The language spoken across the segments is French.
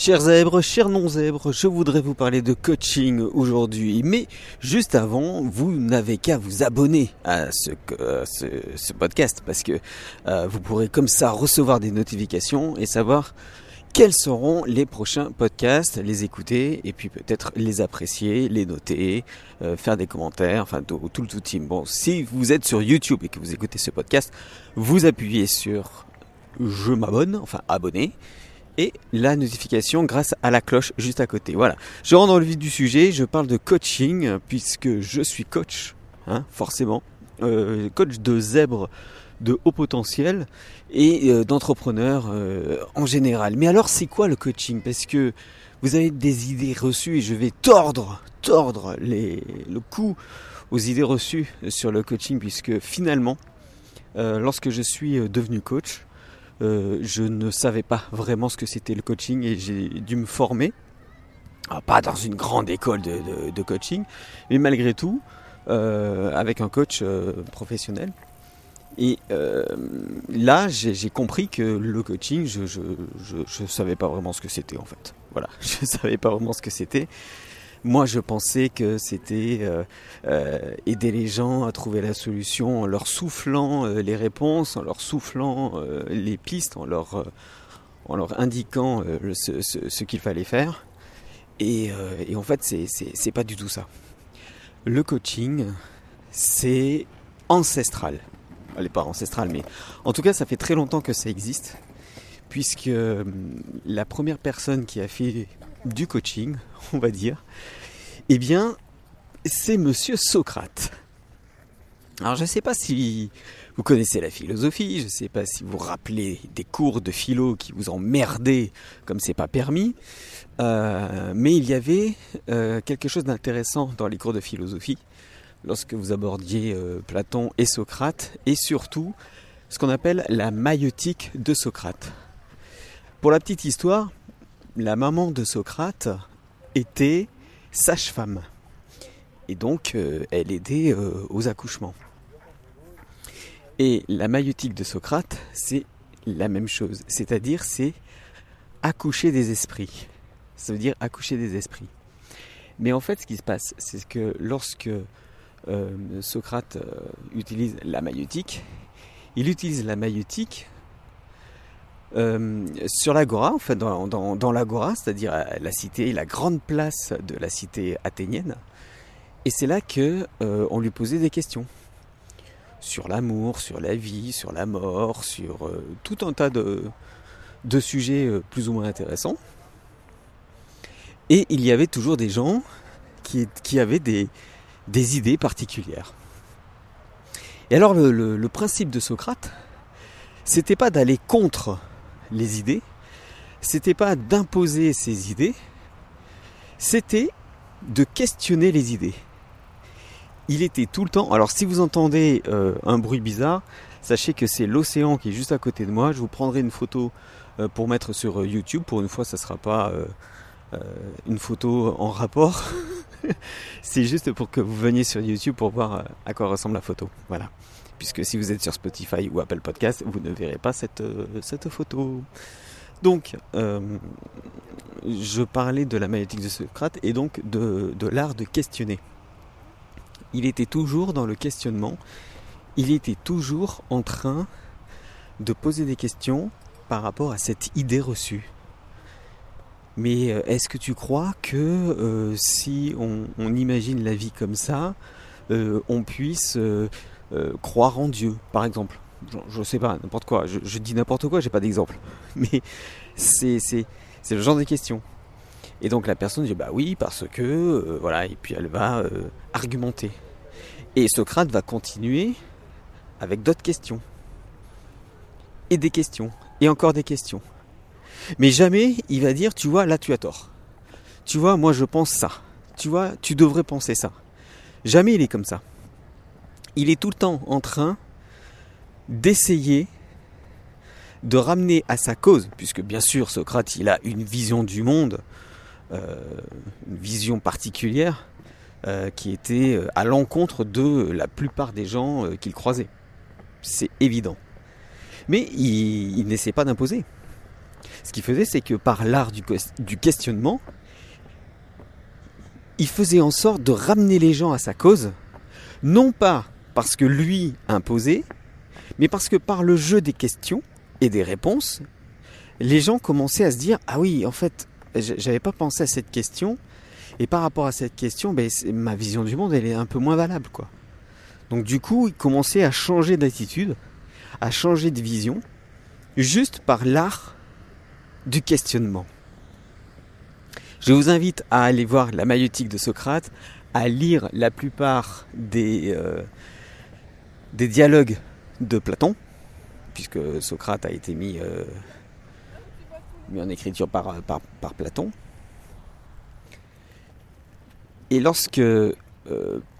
Chers zèbres, chers non-zèbres, je voudrais vous parler de coaching aujourd'hui. Mais juste avant, vous n'avez qu'à vous abonner à ce, ce, ce podcast parce que euh, vous pourrez comme ça recevoir des notifications et savoir quels seront les prochains podcasts, les écouter et puis peut-être les apprécier, les noter, euh, faire des commentaires, enfin tout, tout le tout team. Bon, si vous êtes sur YouTube et que vous écoutez ce podcast, vous appuyez sur je m'abonne, enfin abonner et la notification grâce à la cloche juste à côté. Voilà. Je rentre dans le vif du sujet, je parle de coaching puisque je suis coach, hein, forcément, euh, coach de zèbres de haut potentiel et euh, d'entrepreneurs euh, en général. Mais alors c'est quoi le coaching? Parce que vous avez des idées reçues et je vais tordre, tordre le coup aux idées reçues sur le coaching puisque finalement, lorsque je suis devenu coach, euh, je ne savais pas vraiment ce que c'était le coaching et j'ai dû me former. Ah, pas dans une grande école de, coaching, mais malgré tout, euh, avec un coach euh, professionnel. Et là, j'ai compris que le coaching, je je savais pas vraiment ce que c'était en fait. Voilà, je savais pas vraiment ce que c'était. Moi, je pensais que c'était euh, euh, aider les gens à trouver la solution en leur soufflant euh, les réponses, en leur soufflant les pistes, en leur, en leur indiquant ce, qu'il fallait faire. Et, en fait, c'est pas du tout ça. Le coaching, c'est ancestral. Elle n'est pas ancestrale, mais en tout cas, ça fait très longtemps que ça existe, puisque euh, la première personne qui a fait du coaching, on va dire, eh bien, c'est Monsieur Socrate. Alors, je ne sais pas si vous connaissez la philosophie, je ne sais pas si vous rappelez des cours de philo qui vous emmerdaient comme c'est pas permis, euh, mais il y avait euh, quelque chose d'intéressant dans les cours de philosophie lorsque vous abordiez Platon et Socrate, et surtout ce qu'on appelle la maïeutique de Socrate. Pour la petite histoire, la maman de Socrate était sage-femme. Et donc, euh, elle aidait euh, aux accouchements. Et la maïeutique de Socrate, c'est la même chose. C'est-à-dire, c'est accoucher des esprits. Ça veut dire accoucher des esprits. Mais en fait, ce qui se passe, c'est que lorsque euh, Socrate utilise la maïeutique, il utilise la maïeutique euh, sur l'agora, en dans, l'agora, c'est-à-dire à la cité, la grande place de la cité athénienne. Et c'est là que euh, on lui posait des questions sur l'amour, sur la vie, sur la mort, sur euh, tout un tas de, sujets euh, plus ou moins intéressants. Et il y avait toujours des gens qui, avaient des, idées particulières. Et alors le principe de Socrate, c'était pas d'aller contre les idées, c'était pas d'imposer ses idées, c'était de questionner les idées. Il était tout le temps. Alors si vous entendez euh, un bruit bizarre, sachez que c'est l'océan qui est juste à côté de moi. Je vous prendrai une photo euh, pour mettre sur euh, YouTube. Pour une fois, ça sera pas une photo en rapport. c'est juste pour que vous veniez sur YouTube pour voir à quoi ressemble la photo. Voilà. Puisque si vous êtes sur Spotify ou Apple Podcast, vous ne verrez pas cette, euh, photo. Donc, euh, je parlais de la maïeutique de Socrate et donc de, l'art de questionner. Il était toujours dans le questionnement, il était toujours en train de poser des questions par rapport à cette idée reçue. Mais euh, est-ce que tu crois que si on, imagine la vie comme ça, on puisse euh, croire en Dieu, par exemple je, je sais pas, n'importe quoi. Je, dis n'importe quoi, j'ai pas d'exemple. Mais c'est c'est c'est le genre de questions. Et donc la personne dit bah oui parce que euh, voilà et puis elle va euh, argumenter. Et Socrate va continuer avec d'autres questions. Et des questions. Et encore des questions. Mais jamais il va dire tu vois là tu as tort. Tu vois moi je pense ça. Tu vois tu devrais penser ça. Jamais il est comme ça. Il est tout le temps en train d'essayer de ramener à sa cause, puisque bien sûr Socrate il a une vision du monde, euh, une vision particulière euh, qui était euh, à l'encontre de la plupart des gens qu'il croisait. C'est évident. Mais il, n'essaie pas d'imposer. Ce qu'il faisait, c'est que par l'art du questionnement, il faisait en sorte de ramener les gens à sa cause, non pas parce que lui imposait, mais parce que par le jeu des questions et des réponses, les gens commençaient à se dire ah oui, en fait, j'avais pas pensé à cette question, et par rapport à cette question, ben, ma vision du monde elle est un peu moins valable quoi. Donc du coup, ils commençaient à changer d'attitude, à changer de vision, juste par l'art du questionnement. Je vous invite à aller voir la maïotique de Socrate, à lire la plupart des, euh, des dialogues de Platon, puisque Socrate a été mis, euh, en écriture par, Platon. Et lorsque euh,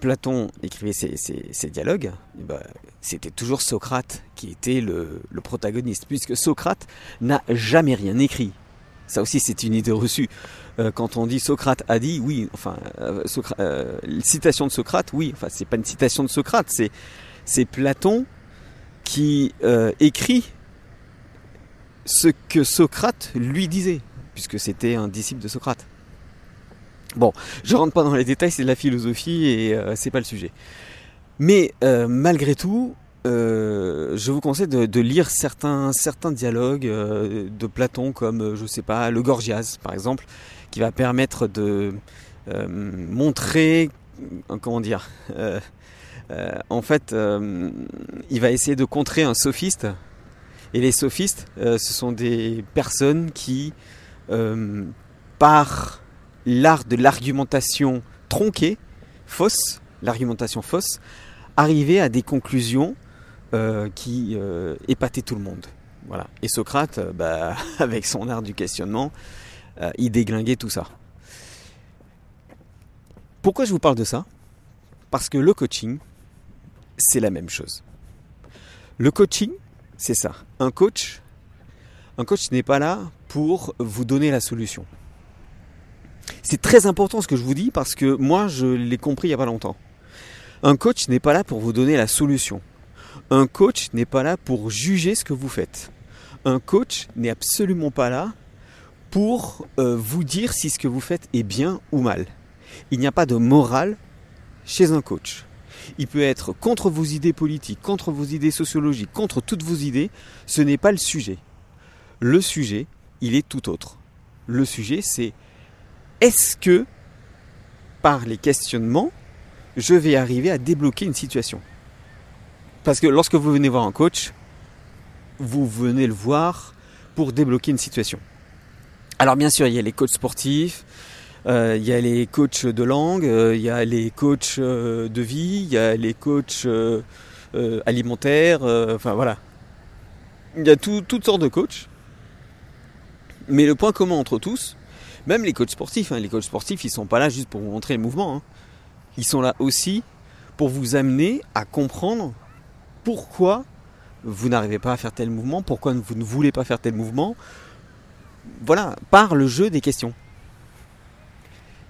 Platon écrivait ces dialogues, eh ben, c'était toujours Socrate qui était le, le protagoniste, puisque Socrate n'a jamais rien écrit. Ça aussi, c'est une idée reçue. Euh, quand on dit Socrate a dit, oui, enfin, euh, citation de Socrate, oui, enfin, c'est pas une citation de Socrate, c'est c'est Platon qui écrit ce que Socrate lui disait, puisque c'était un disciple de Socrate. Bon, je rentre pas dans les détails, c'est de la philosophie et c'est pas le sujet. Mais malgré tout, euh, je vous conseille de, lire certains, dialogues euh, de Platon, comme, euh, je sais pas, le Gorgias, par exemple, qui va permettre de montrer, comment dire, en fait, il va essayer de contrer un sophiste. Et les sophistes, ce sont des personnes qui, par l'art de l'argumentation tronquée, fausse, l'argumentation fausse, arrivaient à des conclusions euh, qui euh, épatait tout le monde. Voilà. Et Socrate, euh, bah, avec son art du questionnement, il déglinguait tout ça. Pourquoi je vous parle de ça? Parce que le coaching, c'est la même chose. Le coaching, c'est ça. Un coach, un coach n'est pas là pour vous donner la solution. C'est très important ce que je vous dis parce que moi je l'ai compris il n'y a pas longtemps. Un coach n'est pas là pour vous donner la solution. Un coach n'est pas là pour juger ce que vous faites. Un coach n'est absolument pas là pour euh, vous dire si ce que vous faites est bien ou mal. Il n'y a pas de morale chez un coach. Il peut être contre vos idées politiques, contre vos idées sociologiques, contre toutes vos idées. Ce n'est pas le sujet. Le sujet, il est tout autre. Le sujet, c'est est-ce que par les questionnements, je vais arriver à débloquer une situation? Parce que lorsque vous venez voir un coach, vous venez le voir pour débloquer une situation. Alors bien sûr, il y a les coachs sportifs, il y a les coachs de langue, euh, il y a les coachs euh, de vie, il y a les coachs alimentaires, enfin voilà. Il y a toutes sortes de coachs. Mais le point commun entre tous, même les coachs sportifs, hein, les coachs sportifs, ils sont pas là juste pour vous montrer le mouvement. Hein. Ils sont là aussi pour vous amener à comprendre pourquoi vous n'arrivez pas à faire tel mouvement, pourquoi vous ne voulez pas faire tel mouvement. Voilà, par le jeu des questions.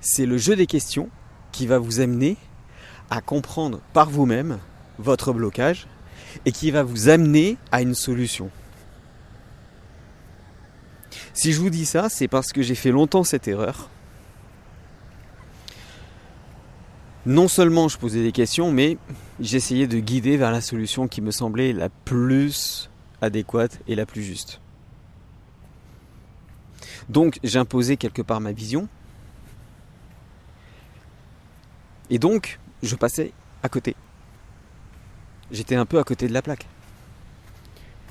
C'est le jeu des questions qui va vous amener à comprendre par vous-même votre blocage et qui va vous amener à une solution. Si je vous dis ça, c'est parce que j'ai fait longtemps cette erreur non seulement je posais des questions, mais j'essayais de guider vers la solution qui me semblait la plus adéquate et la plus juste. Donc j'imposais quelque part ma vision. Et donc je passais à côté. J'étais un peu à côté de la plaque.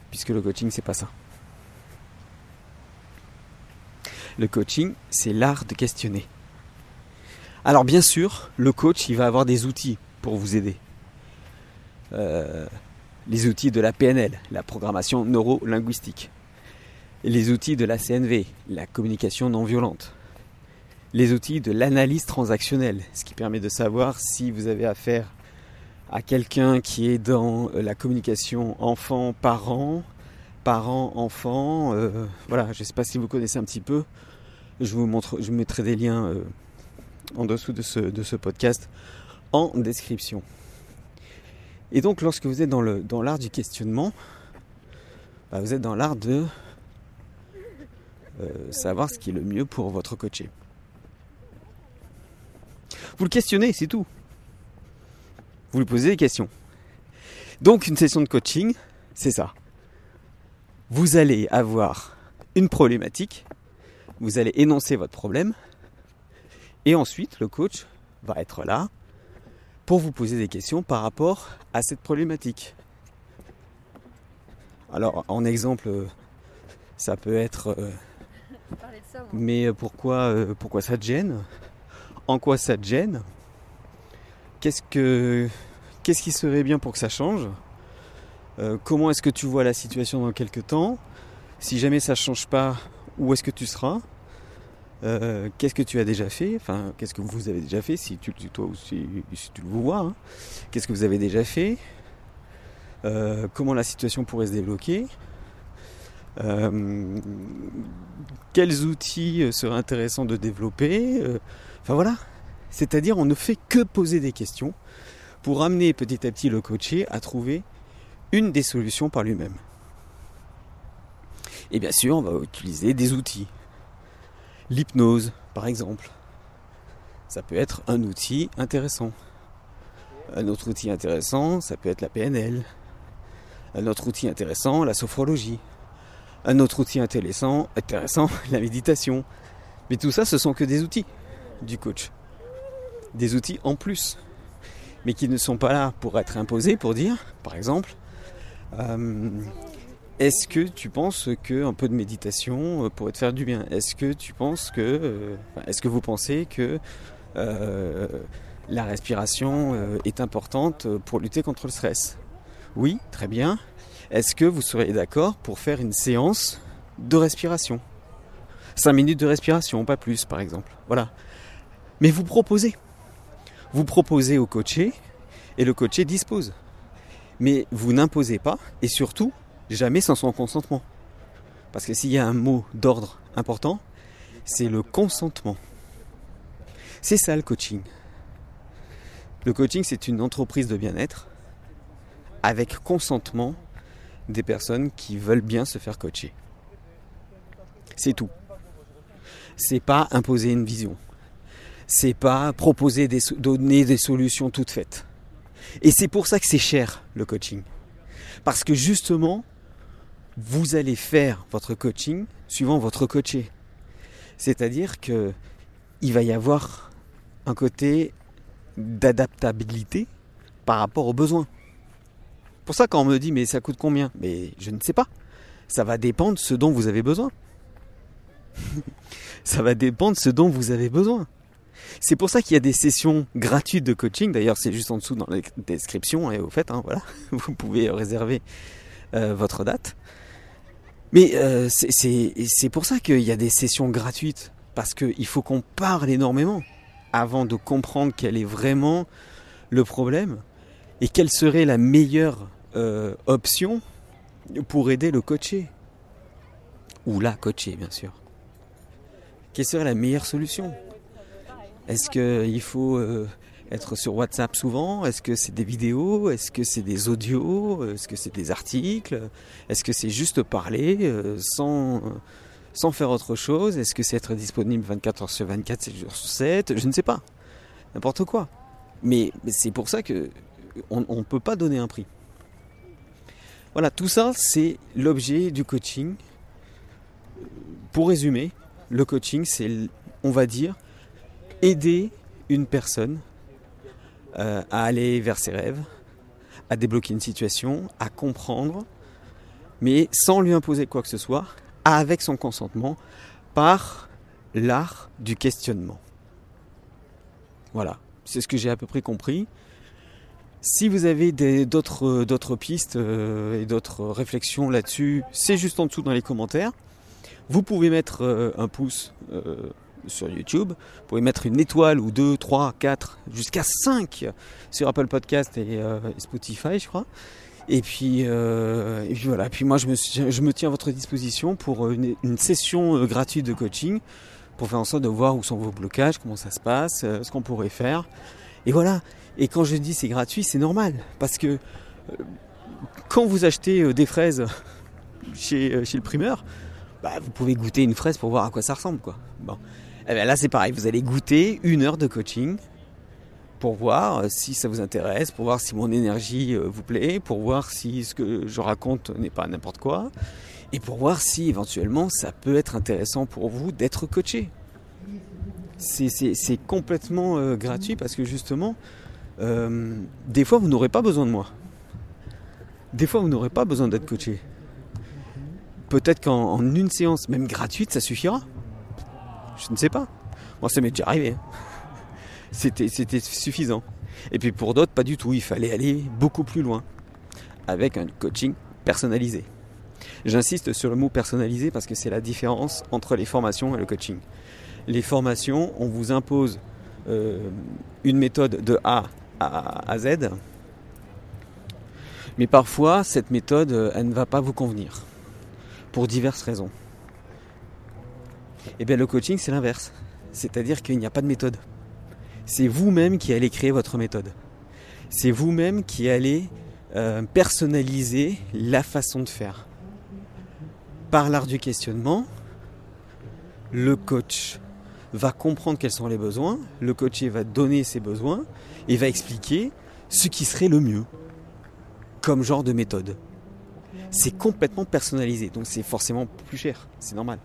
Puisque le coaching, c'est pas ça. Le coaching, c'est l'art de questionner. Alors bien sûr, le coach, il va avoir des outils pour vous aider. Euh, les outils de la PNL, la programmation neuro-linguistique. Les outils de la CNV, la communication non violente. Les outils de l'analyse transactionnelle, ce qui permet de savoir si vous avez affaire à quelqu'un qui est dans la communication enfant-parent, parent-enfant. Euh, voilà, je ne sais pas si vous connaissez un petit peu. Je vous, montre, mettrai des liens euh, en dessous de ce, podcast en description. Et donc lorsque vous êtes dans l'art du questionnement, bah, vous êtes dans l'art de savoir ce qui est le mieux pour votre coaché. Vous le questionnez, c'est tout. Vous lui posez des questions. Donc une session de coaching, c'est ça. Vous allez avoir une problématique, vous allez énoncer votre problème, et ensuite le coach va être là pour vous poser des questions par rapport à cette problématique. Alors en exemple, ça peut être euh, mais pourquoi, euh, pourquoi ça te gêne? En quoi ça te gêne? Qu'est-ce que qu'est-ce qui serait bien pour que ça change? Euh, Comment est-ce que tu vois la situation dans quelques temps? Si jamais ça ne change pas, où est-ce que tu seras? Euh, Qu'est-ce que tu as déjà fait? Enfin, qu'est-ce que vous avez déjà fait? Si tu le ou si, tu le vois. Hein. Qu'est-ce que vous avez déjà fait? Comment la situation pourrait se débloquer? Euh, quels outils euh, seraient intéressants de développer? Euh, Enfin voilà. C'est-à-dire, on ne fait que poser des questions pour amener petit à petit le coaché à trouver une des solutions par lui-même. Et bien sûr, on va utiliser des outils. L'hypnose, par exemple. Ça peut être un outil intéressant. Un autre outil intéressant, ça peut être la PNL. Un autre outil intéressant, la sophrologie. Un autre outil intéressant, intéressant, la méditation. Mais tout ça, ce sont que des outils du coach. Des outils en plus. Mais qui ne sont pas là pour être imposés, pour dire, par exemple, euh, est-ce que tu penses qu'un peu de méditation euh, pourrait te faire du bien? Est-ce que tu penses que. Euh, est-ce que vous pensez que la respiration est importante pour lutter contre le stress? Oui, très bien. Est-ce que vous seriez d'accord pour faire une séance de respiration? 5 minutes de respiration, pas plus par exemple. Voilà. Mais vous proposez. Vous proposez au coaché et le coaché dispose. Mais vous n'imposez pas et surtout jamais sans son consentement. Parce que s'il y a un mot d'ordre important, c'est le consentement. C'est ça le coaching. Le coaching, c'est une entreprise de bien-être avec consentement des personnes qui veulent bien se faire coacher. C'est tout. C'est pas imposer une vision. C'est pas proposer des, donner des solutions toutes faites. Et c'est pour ça que c'est cher le coaching. Parce que justement, vous allez faire votre coaching suivant votre coaché. C'est-à-dire que il va y avoir un côté d'adaptabilité par rapport aux besoins pour ça quand on me dit mais ça coûte combien? Mais je ne sais pas. Ça va dépendre de ce dont vous avez besoin. ça va dépendre de ce dont vous avez besoin. C'est pour ça qu'il y a des sessions gratuites de coaching. D'ailleurs, c'est juste en dessous dans la description. Et hein, au fait, hein, voilà, vous pouvez réserver euh, votre date. Mais euh, c'est pour ça qu'il y a des sessions gratuites. Parce qu'il faut qu'on parle énormément avant de comprendre quel est vraiment le problème et quelle serait la meilleure euh, option pour aider le coaché. Ou la coaché, bien sûr. Quelle serait la meilleure solution? Est-ce qu'il faut euh, être sur WhatsApp souvent? Est-ce que c'est des vidéos? Est-ce que c'est des audios? Est-ce que c'est des articles? Est-ce que c'est juste parler euh, sans, sans faire autre chose? Est-ce que c'est être disponible 24 heures sur 24, 7 jours sur 7 Je ne sais pas. N'importe quoi. Mais, c'est pour ça que on ne peut pas donner un prix. Voilà, tout ça, c'est l'objet du coaching. Pour résumer, le coaching, c'est, on va dire, aider une personne euh, à aller vers ses rêves, à débloquer une situation, à comprendre, mais sans lui imposer quoi que ce soit, avec son consentement, par l'art du questionnement. Voilà, c'est ce que j'ai à peu près compris. Si vous avez d'autres euh, pistes euh, et d'autres réflexions là-dessus, c'est juste en dessous dans les commentaires. Vous pouvez mettre un pouce sur YouTube, vous pouvez mettre une étoile ou deux, trois, quatre, jusqu'à cinq sur Apple Podcast et Spotify, je crois. Et puis, voilà. puis moi, je me, tiens à votre disposition pour une, une, session gratuite de coaching pour faire en sorte de voir où sont vos blocages, comment ça se passe, ce qu'on pourrait faire. Et voilà. Et quand je dis c'est gratuit, c'est normal. Parce que euh, quand vous achetez euh, des fraises chez, euh, le primeur, bah, vous pouvez goûter une fraise pour voir à quoi ça ressemble. Eh bien là c'est pareil, vous allez goûter une heure de coaching pour voir euh, si ça vous intéresse, pour voir si mon énergie euh, vous plaît, pour voir si ce que je raconte n'est pas n'importe quoi, et pour voir si éventuellement ça peut être intéressant pour vous d'être coaché. C'est complètement euh, gratuit parce que justement, des fois vous n'aurez pas besoin de moi. Des fois vous n'aurez pas besoin d'être coaché. Peut-être qu'en une séance, même gratuite, ça suffira. Je ne sais pas. Moi, ça m'est déjà arrivé. Hein c'était suffisant. Et puis pour d'autres, pas du tout. Il fallait aller beaucoup plus loin avec un coaching personnalisé. J'insiste sur le mot personnalisé parce que c'est la différence entre les formations et le coaching. Les formations, on vous impose euh, une méthode de A à, Z, mais parfois cette méthode, euh, elle ne va pas vous convenir pour diverses raisons. Eh bien le coaching, c'est l'inverse. C'est-à-dire qu'il n'y a pas de méthode c'est vous-même qui allez créer votre méthode. C'est vous-même qui allez euh, personnaliser la façon de faire. Par l'art du questionnement, le coach va comprendre quels sont les besoins, le coaché va donner ses besoins et va expliquer ce qui serait le mieux comme genre de méthode. C'est complètement personnalisé, donc c'est forcément plus cher, c'est normal.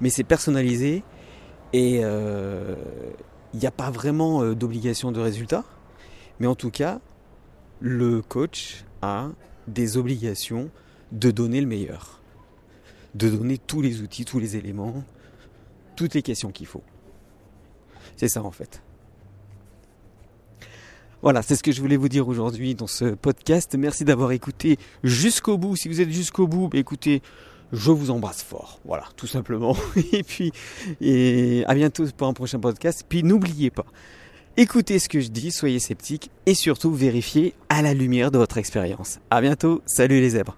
Mais c'est personnalisé et, euh, il n'y a pas vraiment euh, d'obligation de résultat, mais en tout cas, le coach a des obligations de donner le meilleur, de donner tous les outils, tous les éléments, toutes les questions qu'il faut. C'est ça en fait. Voilà, c'est ce que je voulais vous dire aujourd'hui dans ce podcast. Merci d'avoir écouté jusqu'au bout. Si vous êtes jusqu'au bout, bah, écoutez, je vous embrasse fort. Voilà, tout simplement. Et puis, et à bientôt pour un prochain podcast. Puis n'oubliez pas, écoutez ce que je dis, soyez sceptiques et surtout vérifiez à la lumière de votre expérience. À bientôt. Salut les zèbres.